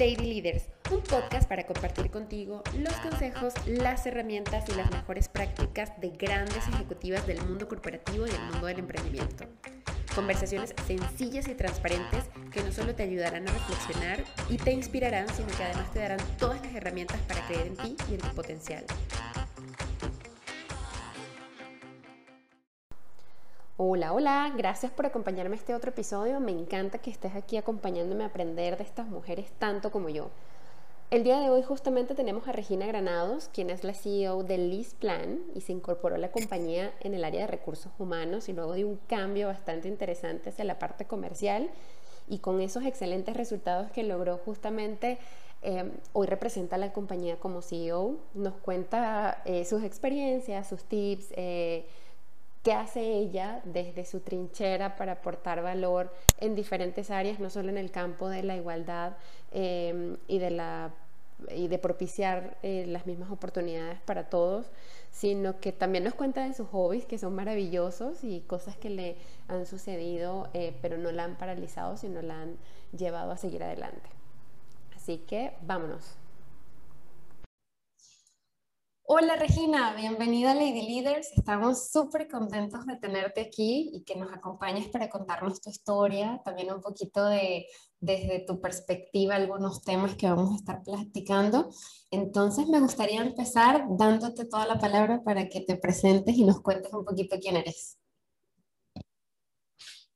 Lady Leaders, un podcast para compartir contigo los consejos, las herramientas y las mejores prácticas de grandes ejecutivas del mundo corporativo y el mundo del emprendimiento. Conversaciones sencillas y transparentes que no solo te ayudarán a reflexionar y te inspirarán, sino que además te darán todas las herramientas para creer en ti y en tu potencial. Hola, hola, gracias por acompañarme a este otro episodio. Me encanta que estés aquí acompañándome a aprender de estas mujeres tanto como yo. El día de hoy justamente tenemos a Regina Granados, quien es la CEO de Liz Plan y se incorporó a la compañía en el área de recursos humanos y luego de un cambio bastante interesante hacia la parte comercial y con esos excelentes resultados que logró justamente eh, hoy representa a la compañía como CEO, nos cuenta eh, sus experiencias, sus tips. Eh, qué hace ella desde su trinchera para aportar valor en diferentes áreas, no solo en el campo de la igualdad em, y, de la, y de propiciar eh, las mismas oportunidades para todos, sino que también nos cuenta de sus hobbies, que son maravillosos y cosas que le han sucedido, eh, pero no la han paralizado, sino la han llevado a seguir adelante. Así que vámonos. Hola Regina, bienvenida a Lady Leaders. Estamos súper contentos de tenerte aquí y que nos acompañes para contarnos tu historia, también un poquito de desde tu perspectiva algunos temas que vamos a estar platicando. Entonces me gustaría empezar dándote toda la palabra para que te presentes y nos cuentes un poquito quién eres.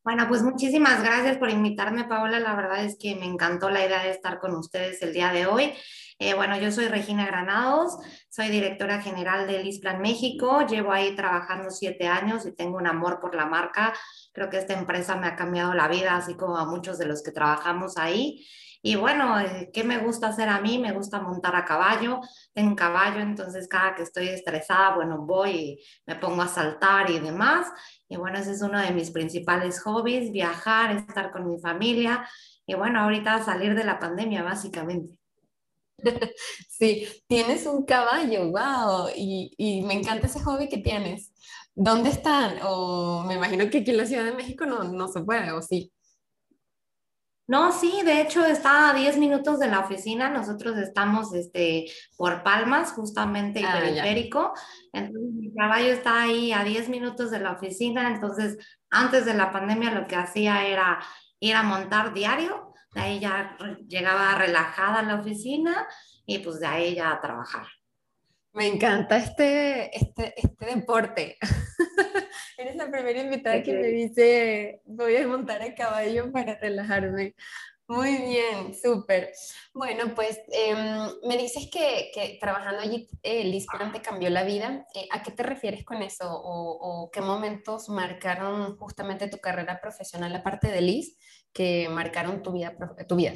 Bueno, pues muchísimas gracias por invitarme, Paola. La verdad es que me encantó la idea de estar con ustedes el día de hoy. Eh, bueno, yo soy Regina Granados, soy directora general de Lisplan México, llevo ahí trabajando siete años y tengo un amor por la marca. Creo que esta empresa me ha cambiado la vida, así como a muchos de los que trabajamos ahí. Y bueno, eh, ¿qué me gusta hacer a mí? Me gusta montar a caballo. Tengo caballo, entonces cada que estoy estresada, bueno, voy y me pongo a saltar y demás. Y bueno, ese es uno de mis principales hobbies, viajar, estar con mi familia. Y bueno, ahorita salir de la pandemia, básicamente. Sí, tienes un caballo, wow, y, me encanta ese hobby que tienes. ¿Dónde están? O me imagino que aquí en la Ciudad de México no, no se puede, ¿o sí? No, sí, de hecho está a 10 minutos de la oficina. Nosotros estamos este, por Palmas, justamente en ah, periférico. Entonces, mi caballo está ahí a 10 minutos de la oficina. Entonces, antes de la pandemia, lo que hacía era ir a montar diario de ahí ya llegaba relajada a la oficina y pues de ahí ya a trabajar. Me encanta este, este, este deporte. Eres la primera invitada que me dice, voy a montar a caballo para relajarme. Muy bien, súper. Bueno, pues em, me dices que, que, trabajando allí, eh, Liz te cambió la vida. Eh, ¿A qué te refieres con eso? O, ¿O, qué momentos marcaron justamente tu carrera profesional aparte de Liz que marcaron tu vida? Tu vida?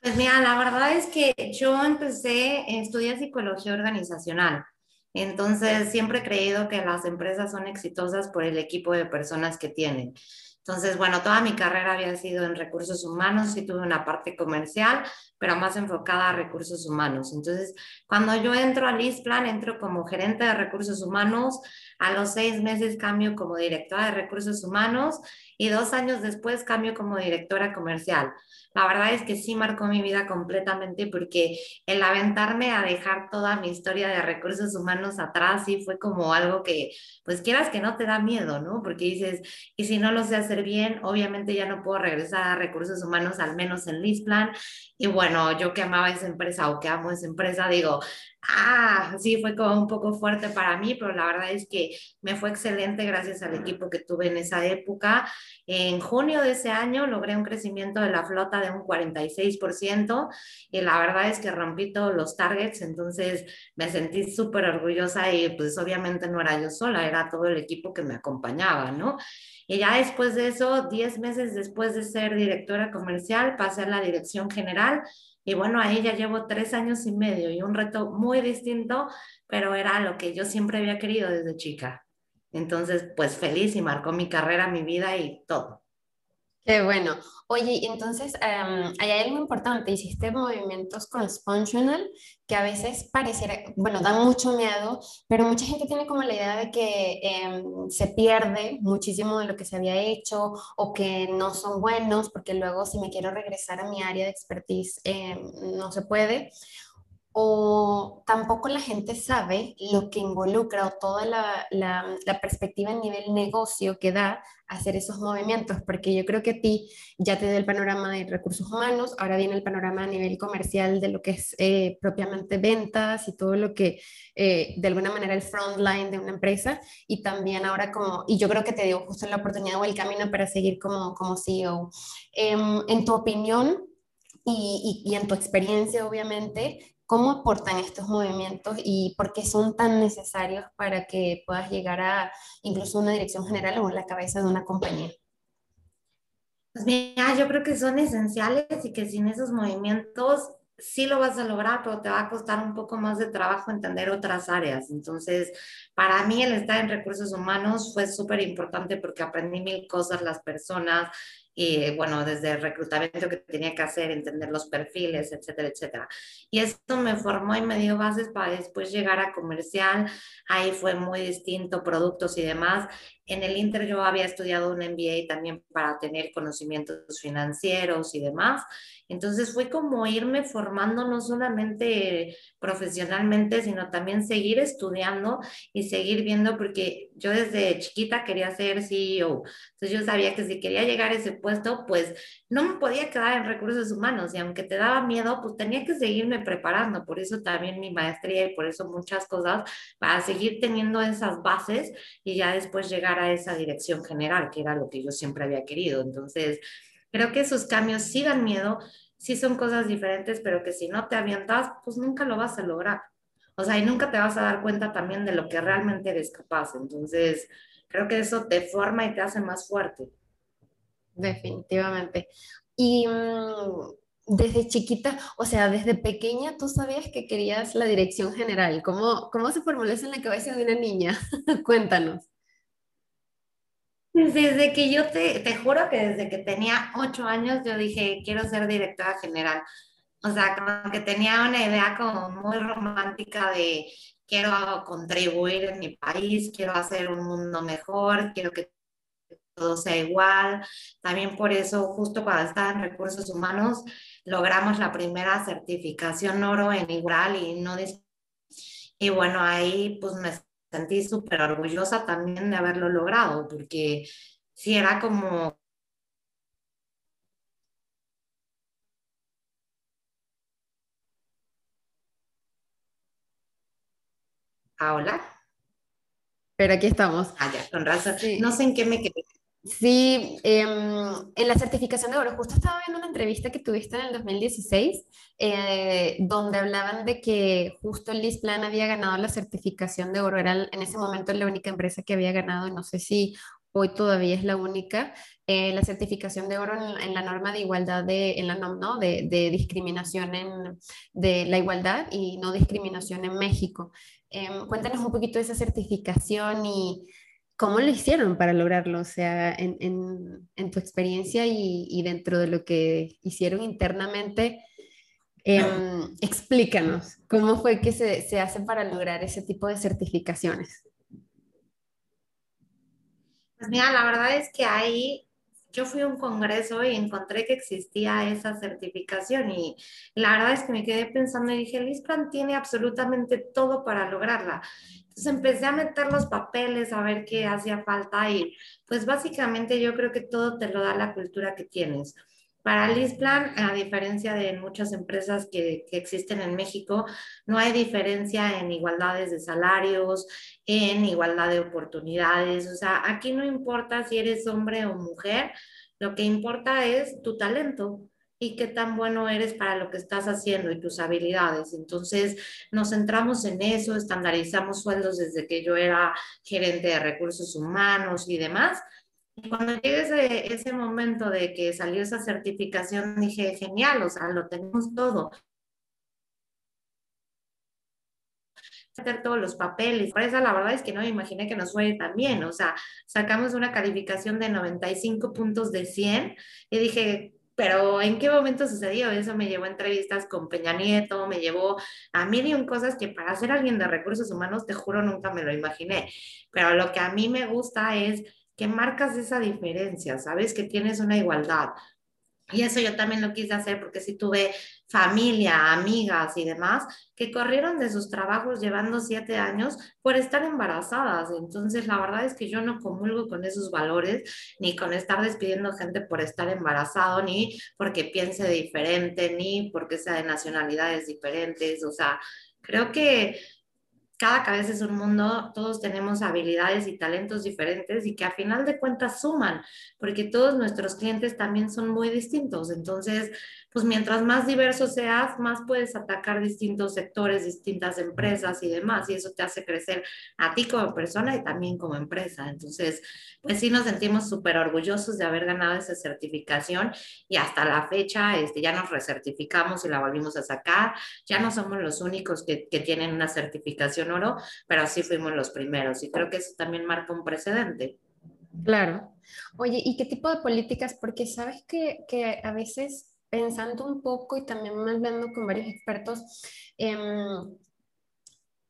Pues mira, la verdad es que yo empecé, estudiar psicología organizacional. Entonces, siempre he creído que las empresas son exitosas por el equipo de personas que tienen. Entonces, bueno, toda mi carrera había sido en recursos humanos y tuve una parte comercial, pero más enfocada a recursos humanos. Entonces, cuando yo entro a Lisplan, entro como gerente de recursos humanos, a los seis meses cambio como directora de recursos humanos y dos años después cambio como directora comercial. La verdad es que sí marcó mi vida completamente porque el aventarme a dejar toda mi historia de recursos humanos atrás sí fue como algo que, pues quieras que no te da miedo, ¿no? Porque dices, y si no lo sé hacer bien, obviamente ya no puedo regresar a recursos humanos, al menos en Lisplan. Y bueno, yo que amaba esa empresa o que amo esa empresa, digo, ah, sí, fue como un poco fuerte para mí, pero la verdad es que me fue excelente gracias al equipo que tuve en esa época. En junio de ese año logré un crecimiento de la flota de un 46% y la verdad es que rompí todos los targets, entonces me sentí súper orgullosa y pues obviamente no era yo sola, era todo el equipo que me acompañaba, ¿no? Y ya después de eso, 10 meses después de ser directora comercial, pasé a la dirección general y bueno, ahí ya llevo tres años y medio y un reto muy distinto, pero era lo que yo siempre había querido desde chica. Entonces, pues feliz y marcó mi carrera, mi vida y todo. Bueno. Oye, entonces em, hay algo importante, hiciste movimientos cross-functional que a veces pareciera, bueno, dan mucho miedo, pero mucha gente tiene como la idea de que em, se pierde muchísimo de lo que se había hecho o que no son buenos, porque luego si me quiero regresar a mi área de expertise em, no se puede o tampoco la gente sabe lo que involucra o toda la, la, perspectiva a nivel negocio que da hacer esos movimientos, porque yo creo que a ti ya te da el panorama de recursos humanos, ahora viene el panorama a nivel comercial de lo que es eh, propiamente ventas y todo lo que eh, de alguna manera el front line de una empresa y también ahora como, y yo creo que te dio justo la oportunidad o el camino para seguir como, como CEO. Em, en tu opinión, y, y, en tu experiencia, obviamente, ¿Cómo aportan estos movimientos y por qué son tan necesarios para que puedas llegar a incluso una dirección general o la cabeza de una compañía? Pues mira, yo creo que son esenciales y que sin esos movimientos sí lo vas a lograr, pero te va a costar un poco más de trabajo entender otras áreas. Entonces, para mí el estar en recursos humanos fue súper importante porque aprendí mil cosas, las personas, y bueno, desde el reclutamiento que tenía que hacer, entender los perfiles, etcétera, etcétera. Y esto me formó y me dio bases para después llegar a comercial. Ahí fue muy distinto, productos y demás. En el Inter yo había estudiado un MBA también para tener conocimientos financieros y demás. Entonces fue como irme formando no solamente profesionalmente, sino también seguir estudiando y seguir viendo, porque yo desde chiquita quería ser CEO. Entonces yo sabía que si quería llegar a ese puesto, pues no me podía quedar en recursos humanos y aunque te daba miedo, pues tenía que seguirme preparando. Por eso también mi maestría y por eso muchas cosas, para seguir teniendo esas bases y ya después llegar a esa dirección general, que era lo que yo siempre había querido. Entonces, creo que esos cambios sí dan miedo, sí son cosas diferentes, pero que si no te avientas, pues nunca lo vas a lograr. O sea, y nunca te vas a dar cuenta también de lo que realmente eres capaz. Entonces, creo que eso te forma y te hace más fuerte. Definitivamente. Y mm, desde chiquita, o sea, desde pequeña, tú sabías que querías la dirección general. ¿Cómo, cómo se formuló eso en la cabeza de una niña? Cuéntanos. Desde que yo te, te juro que desde que tenía ocho años yo dije, quiero ser directora general. O sea, como que tenía una idea como muy romántica de quiero contribuir en mi país, quiero hacer un mundo mejor, quiero que todo sea igual. También por eso, justo cuando estaba en recursos humanos, logramos la primera certificación oro en igual y no... Y bueno, ahí pues me sentí súper orgullosa también de haberlo logrado, porque sí era como... Ah, hola. Pero aquí estamos. Ah, ya, con razón. No sé en qué me quedé. Sí, em, en la certificación de oro, justo estaba viendo una entrevista que tuviste en el 2016, eh, donde hablaban de que justo Plan había ganado la certificación de oro, era en ese momento la única empresa que había ganado, no sé si hoy todavía es la única, eh, la certificación de oro en, la norma de igualdad, de, en la ¿no? de, de discriminación en, de la igualdad y no discriminación en México. Em, cuéntanos un poquito de esa certificación y ¿Cómo lo hicieron para lograrlo? O sea, en, en, tu experiencia y, y, dentro de lo que hicieron internamente, em, explícanos, ¿cómo fue que se, se hace para lograr ese tipo de certificaciones? Pues mira, la verdad es que ahí yo fui a un congreso y encontré que existía esa certificación y la verdad es que me quedé pensando y dije, Lisplan tiene absolutamente todo para lograrla. Entonces empecé a meter los papeles, a ver qué hacía falta y pues básicamente yo creo que todo te lo da la cultura que tienes. Para Lisplan, a diferencia de muchas empresas que, que, existen en México, no hay diferencia en igualdades de salarios, en igualdad de oportunidades. O sea, aquí no importa si eres hombre o mujer, lo que importa es tu talento y qué tan bueno eres para lo que estás haciendo y tus habilidades. Entonces, nos centramos en eso, estandarizamos sueldos desde que yo era gerente de recursos humanos y demás. Y cuando llegue ese, ese momento de que salió esa certificación, dije, genial, o sea, lo tenemos todo. hacer todos los papeles. Por eso la verdad es que no me imaginé que nos fue tan bien. O sea, sacamos una calificación de 95 puntos de 100 y dije, pero ¿en qué momento sucedió? Eso me llevó a entrevistas con Peña Nieto, me llevó a mil y cosas que para ser alguien de recursos humanos, te juro, nunca me lo imaginé. Pero lo que a mí me gusta es que marcas esa diferencia, ¿sabes? Que tienes una igualdad. Y eso yo también lo quise hacer porque sí tuve familia, amigas y demás que corrieron de sus trabajos llevando siete años por estar embarazadas. Entonces, la verdad es que yo no comulgo con esos valores, ni con estar despidiendo gente por estar embarazado, ni porque piense diferente, ni porque sea de nacionalidades diferentes. O sea, creo que cada cabeza es un mundo, todos tenemos habilidades y talentos diferentes y que a final de cuentas suman, porque todos nuestros clientes también son muy distintos. Entonces, pues mientras más diverso seas, más puedes atacar distintos sectores, distintas empresas y demás, y eso te hace crecer a ti como persona y también como empresa. Entonces, pues sí nos sentimos súper orgullosos de haber ganado esa certificación y hasta la fecha este, ya nos recertificamos y la volvimos a sacar. Ya no somos los únicos que, que tienen una certificación oro, pero sí fuimos los primeros y creo que eso también marca un precedente. Claro. Oye, ¿y qué tipo de políticas? Porque sabes que, que a veces pensando un poco y también hablando con varios expertos, em,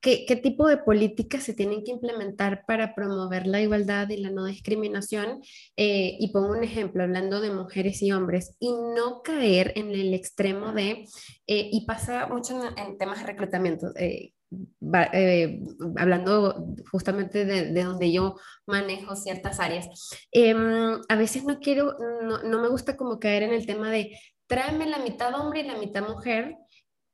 ¿qué, ¿qué, tipo de políticas se tienen que implementar para promover la igualdad y la no discriminación? Eh, y pongo un ejemplo, hablando de mujeres y hombres, y no caer en el extremo de, eh, y pasa mucho en, temas de reclutamiento. Eh, eh, hablando justamente de, de, donde yo manejo ciertas áreas, eh, a veces no quiero, no, no, me gusta como caer en el tema de tráeme la mitad hombre y la mitad mujer,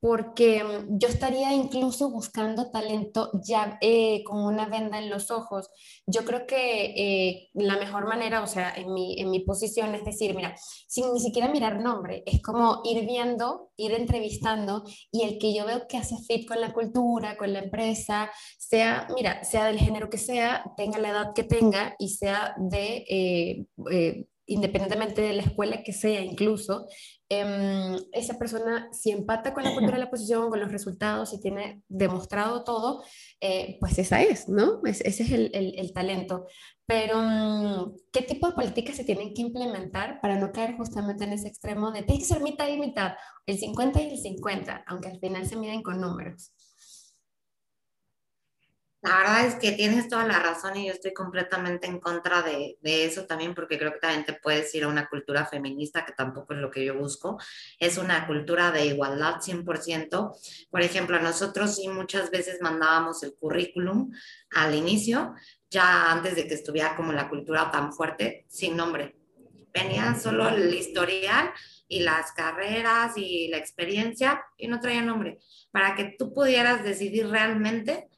porque mm, yo estaría incluso buscando talento ya eh, con una venda en los ojos. Yo creo que eh, la mejor manera, o sea, en mi, en mi posición es decir, mira, sin ni siquiera mirar nombre, es como ir viendo, ir entrevistando y el que yo veo que hace fit con la cultura, con la empresa, sea, mira, sea del género que sea, tenga la edad que tenga y sea de... Eh, independientemente de la escuela que sea incluso, Em, esa persona si empata con la cultura de la posición, con los resultados, y tiene demostrado todo, eh, pues esa es, ¿no? ese es el, el, talento. Pero, mm, ¿qué tipo de políticas se tienen que implementar para no caer justamente en ese extremo de tiene que ser mitad y mitad, el 50 y el 50, aunque al final se miden con números? La verdad es que tienes toda la razón y yo estoy completamente en contra de, de, eso también porque creo que también te puedes ir a una cultura feminista que tampoco es lo que yo busco. Es una cultura de igualdad 100%. Por ejemplo, nosotros sí muchas veces mandábamos el currículum al inicio, ya antes de que estuviera como la cultura tan fuerte, sin nombre. Venía solo el historial y las carreras y la experiencia y no traía nombre, para que tú pudieras decidir realmente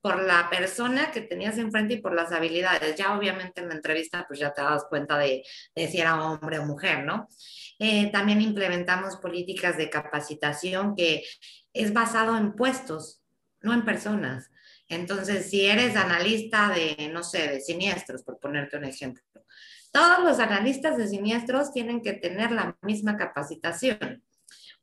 por la persona que tenías enfrente y por las habilidades. Ya obviamente en la entrevista pues ya te das cuenta de, si era hombre o mujer, ¿no? Eh, también implementamos políticas de capacitación que es basado en puestos, no en personas. Entonces, si eres analista de, no sé, de siniestros, por ponerte un ejemplo, todos los analistas de siniestros tienen que tener la misma capacitación.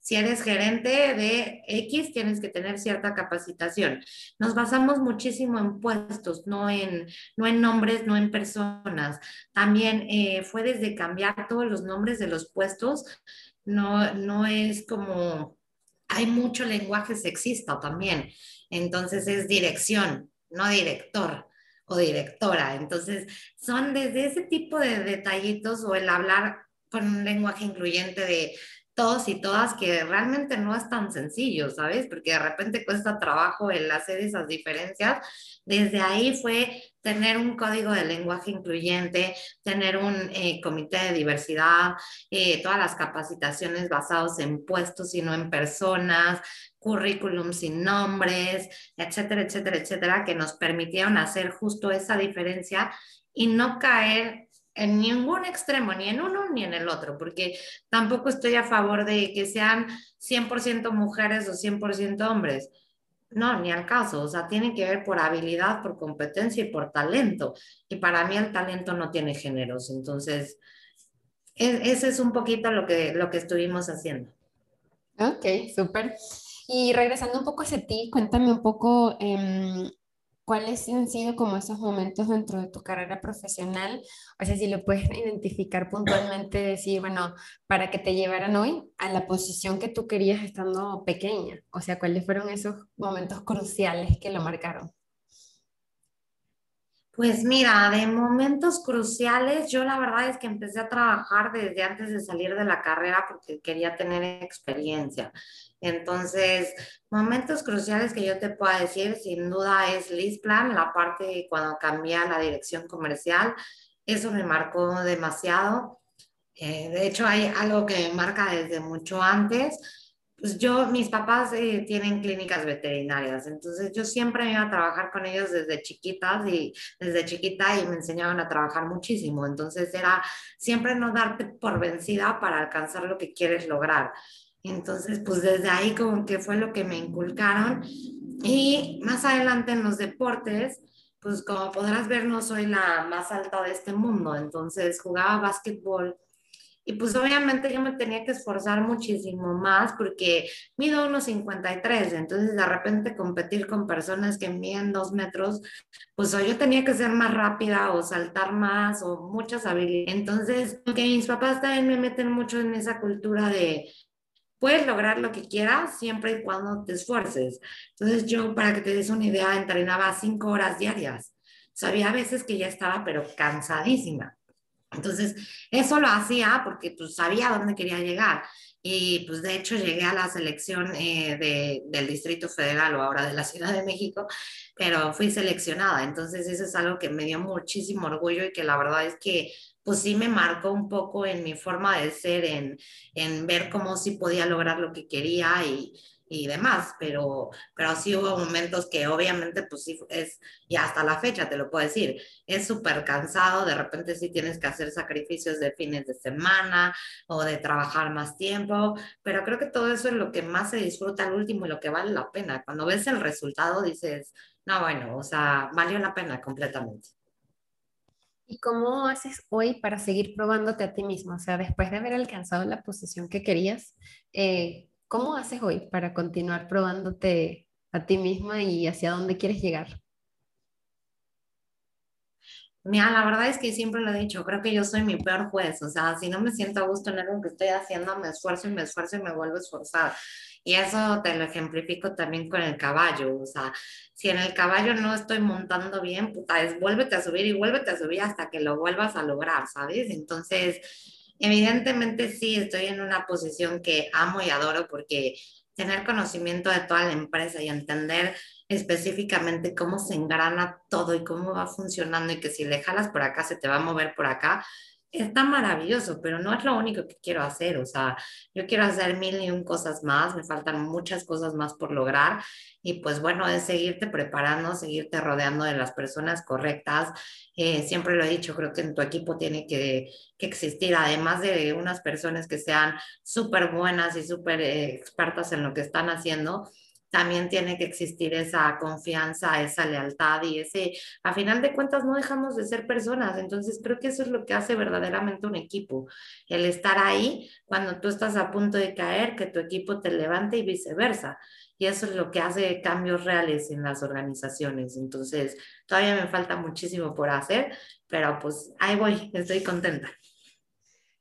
Si eres gerente de X, tienes que tener cierta capacitación. Nos basamos muchísimo en puestos, no en, no en nombres, no en personas. También eh, fue desde cambiar todos los nombres de los puestos. No, no es como, hay mucho lenguaje sexista también. Entonces es dirección, no director o directora. Entonces, son desde ese tipo de detallitos o el hablar con un lenguaje incluyente de todos y todas que realmente no es tan sencillo, ¿sabes? Porque de repente cuesta trabajo el hacer esas diferencias. Desde ahí fue tener un código de lenguaje incluyente, tener un eh, comité de diversidad, eh, todas las capacitaciones basadas en puestos y no en personas, currículum sin nombres, etcétera, etcétera, etcétera, que nos permitieron hacer justo esa diferencia y no caer en ningún extremo, ni en uno ni en el otro, porque tampoco estoy a favor de que sean 100% mujeres o 100% hombres. No, ni al caso, o sea, tiene que ver por habilidad, por competencia y por talento. Y para mí el talento no tiene géneros, entonces, e, ese es un poquito lo que, lo que estuvimos haciendo. Ok, súper. Y regresando un poco hacia ti, cuéntame un poco em, cuáles han sido como esos momentos dentro de tu carrera profesional. O sea, si lo puedes identificar puntualmente, decir, bueno, para que te llevaran hoy a la posición que tú querías estando pequeña. O sea, cuáles fueron esos momentos cruciales que lo marcaron. Pues mira, de momentos cruciales, yo la verdad es que empecé a trabajar desde antes de salir de la carrera porque quería tener experiencia. Entonces, momentos cruciales que yo te pueda decir, sin duda es Lisplan, la parte cuando cambié a la dirección comercial, eso me marcó demasiado. Eh, de hecho, hay algo que me marca desde mucho antes pues yo, mis papás eh, tienen clínicas veterinarias, entonces yo siempre iba a trabajar con ellos desde chiquitas y desde chiquita y me enseñaban a trabajar muchísimo. Entonces era siempre no darte por vencida para alcanzar lo que quieres lograr. Entonces, pues desde ahí como que fue lo que me inculcaron. Y más adelante en los deportes, pues como podrás ver, no soy la más alta de este mundo. Entonces jugaba básquetbol y pues obviamente yo me tenía que esforzar muchísimo más porque mido unos 53, entonces de repente competir con personas que miden dos metros, pues yo tenía que ser más rápida o saltar más o muchas habilidades. Entonces, que mis papás también me meten mucho en esa cultura de puedes lograr lo que quieras siempre y cuando te esfuerces. Entonces yo, para que te des una idea, entrenaba cinco horas diarias. Sabía a veces que ya estaba, pero cansadísima. Entonces, eso lo hacía porque pues sabía dónde quería llegar. Y pues de hecho llegué a la selección eh, del Distrito Federal o ahora de la Ciudad de México, pero fui seleccionada. Entonces eso es algo que me dio muchísimo orgullo y que la verdad es que pues sí me marcó un poco en mi forma de ser, en, en ver cómo sí podía lograr lo que quería y, y demás, pero, pero sí hubo momentos que obviamente pues sí es, y hasta la fecha te lo puedo decir, es súper cansado, de repente sí tienes que hacer sacrificios de fines de semana o de trabajar más tiempo, pero creo que todo eso es lo que más se disfruta al último y lo que vale la pena. Cuando ves el resultado dices, no, bueno, o sea, valió la pena completamente. ¿Y cómo haces hoy para seguir probándote a ti mismo? O sea, después de haber alcanzado la posición que querías, eh, ¿Cómo haces hoy para continuar probándote a ti misma y hacia dónde quieres llegar? Mira, la verdad es que siempre lo he dicho, creo que yo soy mi peor juez, o sea, si no me siento a gusto en algo que estoy haciendo, me esfuerzo y me esfuerzo y me vuelvo a esforzar. Y eso te lo ejemplifico también con el caballo, o sea, si en el caballo no estoy montando bien, puta, es vuélvete a subir y vuélvete a subir hasta que lo vuelvas a lograr, ¿sabes? Entonces, Evidentemente sí, estoy en una posición que amo y adoro porque tener conocimiento de toda la empresa y entender específicamente cómo se engrana todo y cómo va funcionando y que si le jalas por acá se te va a mover por acá, está maravilloso, pero no es lo único que quiero hacer. O sea, yo quiero hacer mil y un cosas más, me faltan muchas cosas más por lograr. Y pues bueno, es seguirte preparando, seguirte rodeando de las personas correctas. Eh, siempre lo he dicho, creo que en tu equipo tiene que, que existir, además de unas personas que sean súper buenas y súper expertas en lo que están haciendo también tiene que existir esa confianza, esa lealtad y ese, a final de cuentas no dejamos de ser personas, entonces creo que eso es lo que hace verdaderamente un equipo, el estar ahí cuando tú estás a punto de caer, que tu equipo te levante y viceversa. Y eso es lo que hace cambios reales en las organizaciones. Entonces, todavía me falta muchísimo por hacer, pero pues ahí voy, estoy contenta.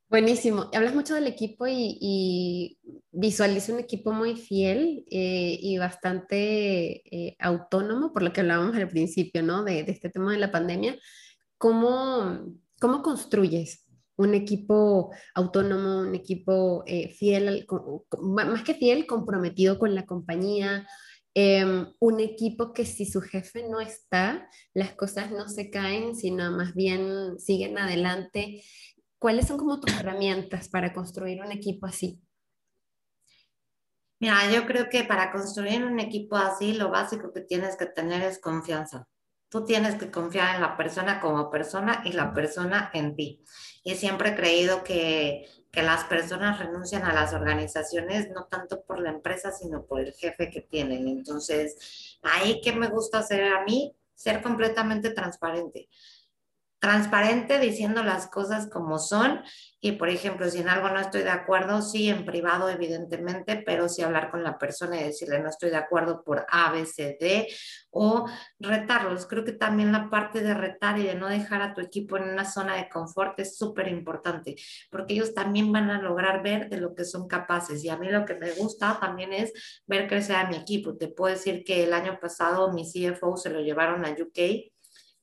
Buenísimo. Hablas mucho del equipo y, y un equipo muy fiel eh, y bastante eh, autónomo, por lo que hablábamos al principio, ¿no? De, este tema de la pandemia. ¿Cómo, cómo construyes un equipo autónomo, un equipo eh, fiel, más que fiel, comprometido con la compañía? Em, un equipo que si su jefe no está, las cosas no se caen, sino más bien siguen adelante. ¿Cuáles son como tus herramientas para construir un equipo así? Mira, yo creo que para construir un equipo así, lo básico que tienes que tener es confianza. Tú tienes que confiar en la persona como persona y la persona en ti. Y siempre he creído que, que las personas renuncian a las organizaciones no tanto por la empresa, sino por el jefe que tienen. Entonces, ahí que me gusta hacer a mí, ser completamente transparente transparente diciendo las cosas como son y, por ejemplo, si en algo no estoy de acuerdo, sí, en privado, evidentemente, pero sí hablar con la persona y decirle no estoy de acuerdo por A, B, C, D o retarlos. Creo que también la parte de retar y de no dejar a tu equipo en una zona de confort es súper importante porque ellos también van a lograr ver de lo que son capaces. Y a mí lo que me gusta también es ver crecer a mi equipo. Te puedo decir que el año pasado mi CFO se lo llevaron a UK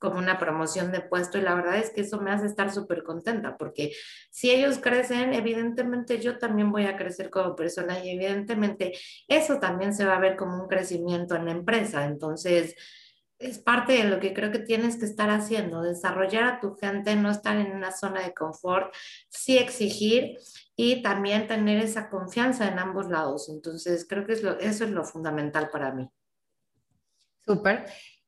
como una promoción de puesto y la verdad es que eso me hace estar súper contenta porque si ellos crecen, evidentemente yo también voy a crecer como persona y evidentemente eso también se va a ver como un crecimiento en la empresa. Entonces, es parte de lo que creo que tienes que estar haciendo, desarrollar a tu gente, no estar en una zona de confort, sí exigir y también tener esa confianza en ambos lados. Entonces, creo que es lo, eso es lo fundamental para mí. Súper.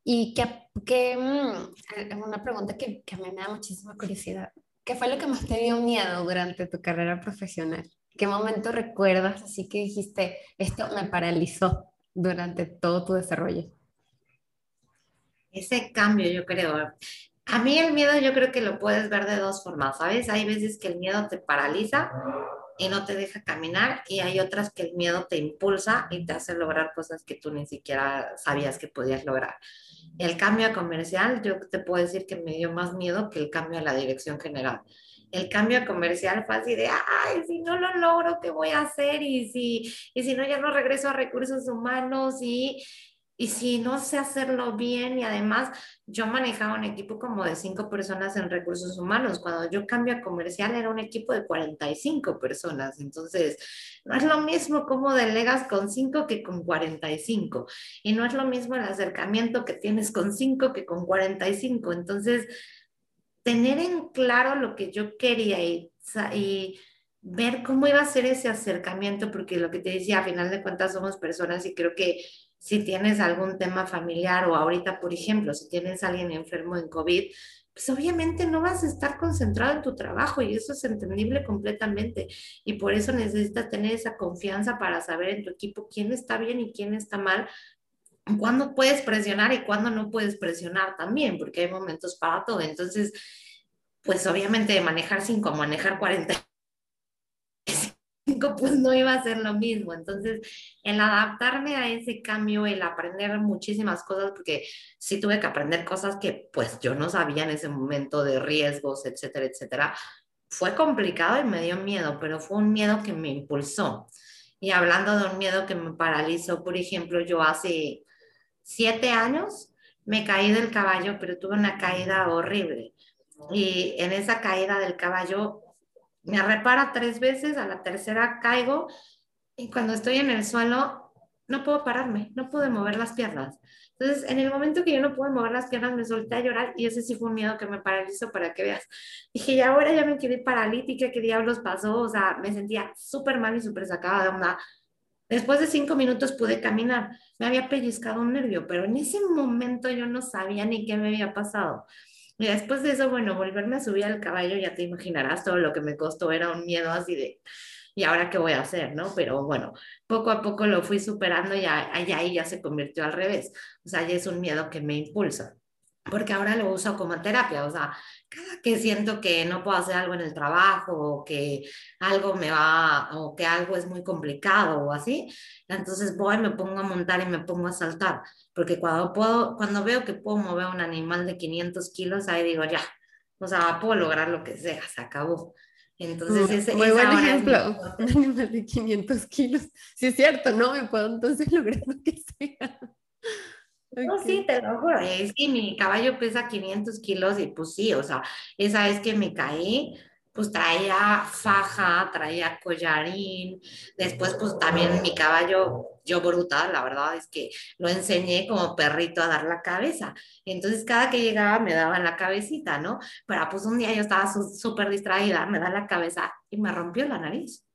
Y que, mm, una pregunta que, que, a mí me da muchísima curiosidad. ¿Qué fue lo que más te dio miedo durante tu carrera profesional? ¿Qué momento recuerdas así que dijiste, esto me paralizó durante todo tu desarrollo? Ese cambio, yo creo. A mí el miedo yo creo que lo puedes ver de dos formas, ¿sabes? Hay veces que el miedo te paraliza y no te deja caminar y hay otras que el miedo te impulsa y te hace lograr cosas que tú ni siquiera sabías que podías lograr el cambio comercial, yo te puedo decir que me dio más miedo que el cambio a la dirección general. El cambio comercial fue así de, ay, si no lo logro, ¿qué voy a hacer? Y si, y si no, ya no regreso a recursos humanos y, y si no sé hacerlo bien y además yo manejaba un equipo como de cinco personas en recursos humanos. Cuando yo cambio a comercial era un equipo de 45 personas. Entonces, no es lo mismo como delegas con cinco que con 45. Y no es lo mismo el acercamiento que tienes con cinco que con 45. Entonces, tener en claro lo que yo quería y, y ver cómo iba a ser ese acercamiento, porque lo que te decía, a final de cuentas somos personas y creo que si tienes algún tema familiar o ahorita, por ejemplo, si tienes alguien enfermo en COVID, pues obviamente no vas a estar concentrado en tu trabajo y eso es entendible completamente. Y por eso necesitas tener esa confianza para saber en tu equipo quién está bien y quién está mal, cuándo puedes presionar y cuándo no puedes presionar también, porque hay momentos para todo. Entonces, pues obviamente manejar 5, manejar 40 pues no iba a ser lo mismo. Entonces, el adaptarme a ese cambio, el aprender muchísimas cosas, porque sí tuve que aprender cosas que pues yo no sabía en ese momento de riesgos, etcétera, etcétera, fue complicado y me dio miedo, pero fue un miedo que me impulsó. Y hablando de un miedo que me paralizó, por ejemplo, yo hace siete años me caí del caballo, pero tuve una caída horrible. Y en esa caída del caballo me repara tres veces, a la tercera caigo y cuando estoy en el suelo no puedo pararme, no puedo mover las piernas. Entonces, en el momento que yo no puedo mover las piernas, me solté a llorar y ese sí fue un miedo que me paralizó para que veas. Dije, y ahora ya me quedé paralítica, ¿qué diablos pasó? O sea, me sentía súper mal y súper sacada de onda. Después de cinco minutos pude caminar. Me había pellizcado un nervio, pero en ese momento yo no sabía ni qué me había pasado. Y después de eso, bueno, volverme a subir al caballo, ya te imaginarás todo lo que me costó, era un miedo así de, ¿y ahora qué voy a hacer? ¿no? Pero bueno, poco a poco lo fui superando y ahí ya se convirtió al revés. O sea, ya es un miedo que me impulsa, porque ahora lo uso como terapia, o sea, cada que siento que no puedo hacer algo en el trabajo o que algo me va o que algo es muy complicado o así, entonces voy, me pongo a montar y me pongo a saltar, porque cuando puedo, cuando veo que puedo mover un animal de 500 kilos, ahí digo, ya, o sea, puedo lograr lo que sea, se acabó. Entonces, ese muy buen ejemplo, un animal de 500 kilos, sí es cierto, ¿no? Me puedo entonces lograr lo que sea. No, sí, te lo juro, es que mi caballo pesa 500 kilos y pues sí, o sea, esa vez que me caí, pues traía faja, traía collarín, después pues también mi caballo, yo brutal, la verdad es que lo enseñé como perrito a dar la cabeza, entonces cada que llegaba me daba la cabecita, ¿no? Pero pues un día yo estaba súper distraída, me da la cabeza y me rompió la nariz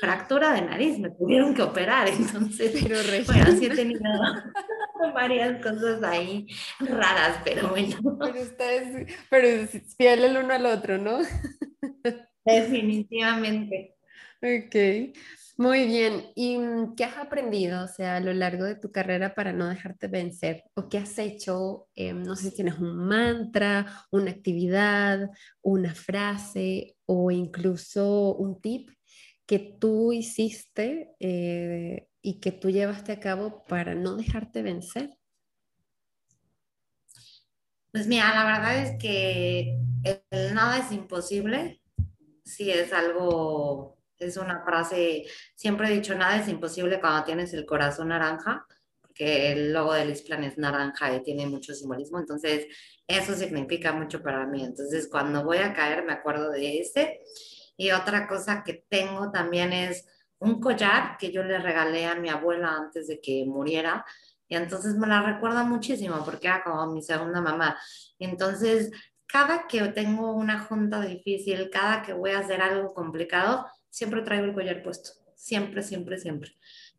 fractura de nariz, me tuvieron que operar, entonces, pero bueno, sí he tenido varias cosas ahí raras, pero bueno. Pero ustedes, pero es fiel el uno al otro, ¿no? Definitivamente. Ok. Muy bien. ¿Y mm, qué has aprendido, o sea, a lo largo de tu carrera para no dejarte vencer? ¿O qué has hecho? Eh, no sé si tienes un mantra, una actividad, una frase o incluso un tip que tú hiciste eh, y que tú llevaste a cabo para no dejarte vencer. Pues mira, la verdad es que el nada es imposible. Si es algo es una frase, siempre he dicho, nada es imposible cuando tienes el corazón naranja, porque el logo del Isplan es naranja y tiene mucho simbolismo, entonces eso significa mucho para mí. Entonces cuando voy a caer me acuerdo de ese. Y otra cosa que tengo también es un collar que yo le regalé a mi abuela antes de que muriera. Y entonces me la recuerda muchísimo porque era como mi segunda mamá. Entonces, cada que tengo una junta difícil, cada que voy a hacer algo complicado, siempre traigo el collar puesto, siempre, siempre, siempre.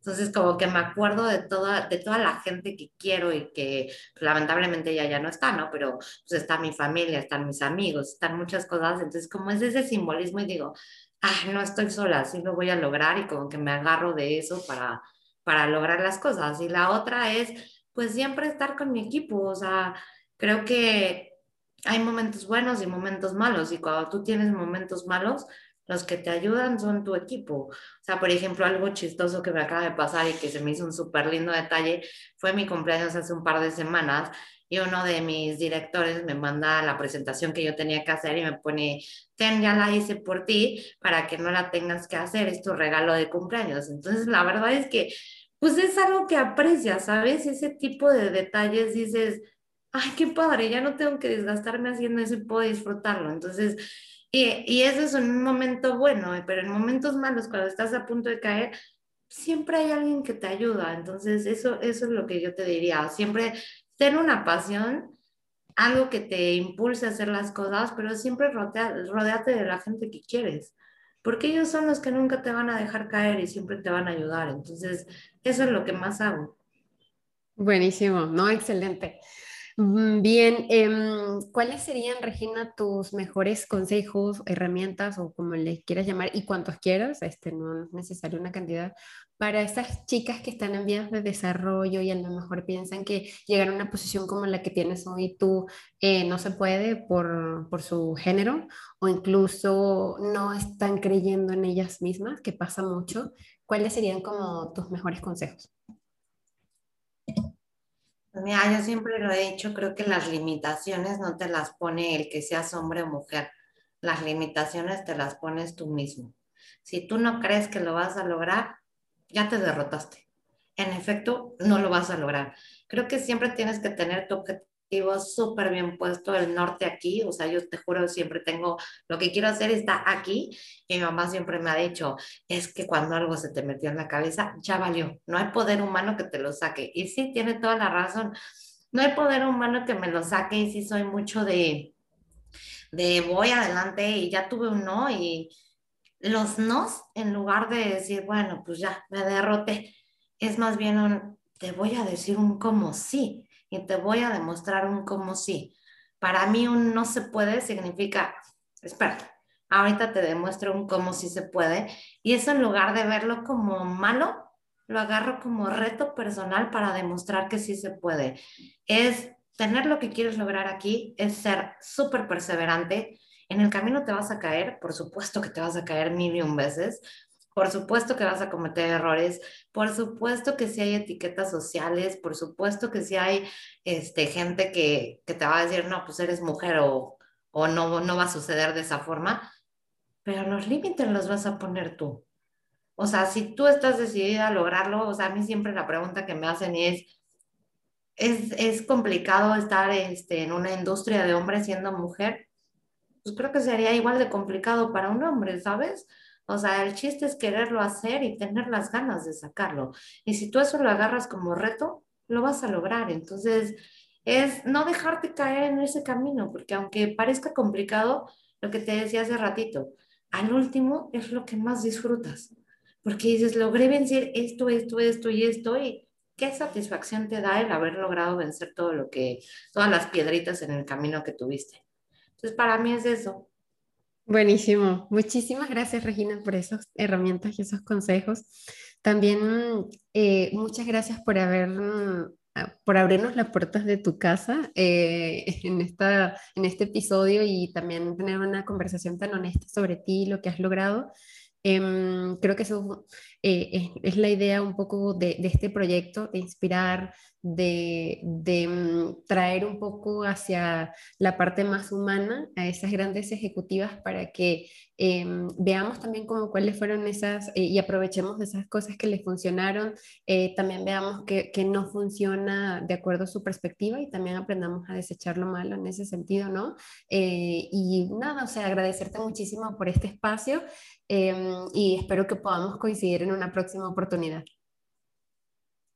Entonces, como que me acuerdo de toda, de toda la gente que quiero y que pues, lamentablemente ya, ya no está, ¿no? Pero pues está mi familia, están mis amigos, están muchas cosas. Entonces, como es ese simbolismo y digo, ah, no estoy sola, sí lo voy a lograr y como que me agarro de eso para, para lograr las cosas. Y la otra es, pues siempre estar con mi equipo, o sea, creo que hay momentos buenos y momentos malos y cuando tú tienes momentos malos, los que te ayudan son tu equipo. O sea, por ejemplo, algo chistoso que me acaba de pasar y que se me hizo un súper lindo detalle fue mi cumpleaños hace un par de semanas y uno de mis directores me manda la presentación que yo tenía que hacer y me pone, ten, ya la hice por ti para que no la tengas que hacer, es tu regalo de cumpleaños. Entonces, la verdad es que, pues es algo que aprecias, ¿sabes? Ese tipo de detalles dices, ay, qué padre, ya no tengo que desgastarme haciendo eso y puedo disfrutarlo. Entonces, y, eso es un momento bueno, eh, pero en momentos malos, cuando estás a punto de caer, siempre hay alguien que te ayuda. Entonces, eso, eso es lo que yo te diría. Siempre ten una pasión, algo que te impulse a hacer las cosas, pero siempre rodea, rodeate de la gente que quieres, porque ellos son los que nunca te van a dejar caer y siempre te van a ayudar. Entonces, eso es lo que más hago. Buenísimo, no, excelente. Mm, bien, em, ¿cuáles serían, Regina, tus mejores consejos, herramientas o como les quieras llamar y cuantos quieras, este, no es necesario una cantidad, para esas chicas que están en vías de desarrollo y a lo mejor piensan que llegar a una posición como la que tienes hoy tú eh, no se puede por, por su género o incluso no están creyendo en ellas mismas, que pasa mucho? ¿Cuáles serían como tus mejores consejos? Mira, yo siempre lo he dicho, creo que las limitaciones no te las pone el que seas hombre o mujer, las limitaciones te las pones tú mismo. Si tú no crees que lo vas a lograr, ya te derrotaste. En efecto, no lo vas a lograr. Creo que siempre tienes que tener tu objetivo súper bien puesto, el norte aquí, o sea, yo te juro, siempre tengo, lo que quiero hacer está aquí, y mi mamá siempre me ha dicho, es que cuando algo se te metió en la cabeza, ya valió, no hay poder humano que te lo saque, y sí, tiene toda la razón, no hay poder humano que me lo saque, y sí soy mucho de, de voy adelante, y ya tuve un no, y los nos, en lugar de decir, bueno, pues ya, me derroté, es más bien un, te voy a decir un como sí, y te voy a demostrar un cómo sí. Para mí un no se puede significa, espera, ahorita te demuestro un cómo sí se puede y eso en lugar de verlo como malo, lo agarro como reto personal para demostrar que sí se puede. Es tener lo que quieres lograr aquí, es ser súper perseverante. En el camino te vas a caer, por supuesto que te vas a caer mil y un veces, por supuesto que vas a cometer errores, por supuesto que si hay etiquetas sociales, por supuesto que si hay este, gente que, que, te va a decir, no, pues eres mujer o, o no, no va a suceder de esa forma, pero los límites los vas a poner tú. O sea, si tú estás decidida a lograrlo, o sea, a mí siempre la pregunta que me hacen es, ¿es, es complicado estar este, en una industria de hombres siendo mujer? Pues creo que sería igual de complicado para un hombre, ¿sabes? O sea, el chiste es quererlo hacer y tener las ganas de sacarlo. Y si tú eso lo agarras como reto, lo vas a lograr. Entonces, es no dejarte caer en ese camino, porque aunque parezca complicado, lo que te decía hace ratito, al último es lo que más disfrutas, porque dices, logré vencer esto, esto, esto y esto, y qué satisfacción te da el haber logrado vencer todo lo que, todas las piedritas en el camino que tuviste. Entonces, para mí es eso, Buenísimo. Muchísimas gracias, Regina, por esas herramientas y esos consejos. También eh, muchas gracias por haber por abrirnos las puertas de tu casa eh, en, esta, en este episodio y también tener una conversación tan honesta sobre ti y lo que has logrado. Em, creo que eso eh, es, la idea un poco de, de, este proyecto, de inspirar, de, de, mm, traer un poco hacia la parte más humana a esas grandes ejecutivas para que em, veamos también como cuáles fueron esas eh, y aprovechemos de esas cosas que les funcionaron, eh, también veamos que, que, no funciona de acuerdo a su perspectiva y también aprendamos a desechar lo malo en ese sentido, ¿no? Eh, y nada, o sea, agradecerte muchísimo por este espacio em, y espero que podamos coincidir en una próxima oportunidad.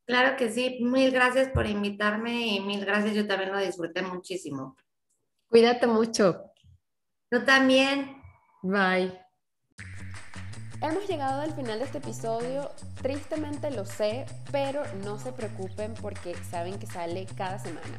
Claro que sí, mil gracias por invitarme y mil gracias, yo también lo disfruté muchísimo. Cuídate mucho. Yo también. Bye. Hemos llegado al final de este episodio, tristemente lo sé, pero no se preocupen porque saben que sale cada semana.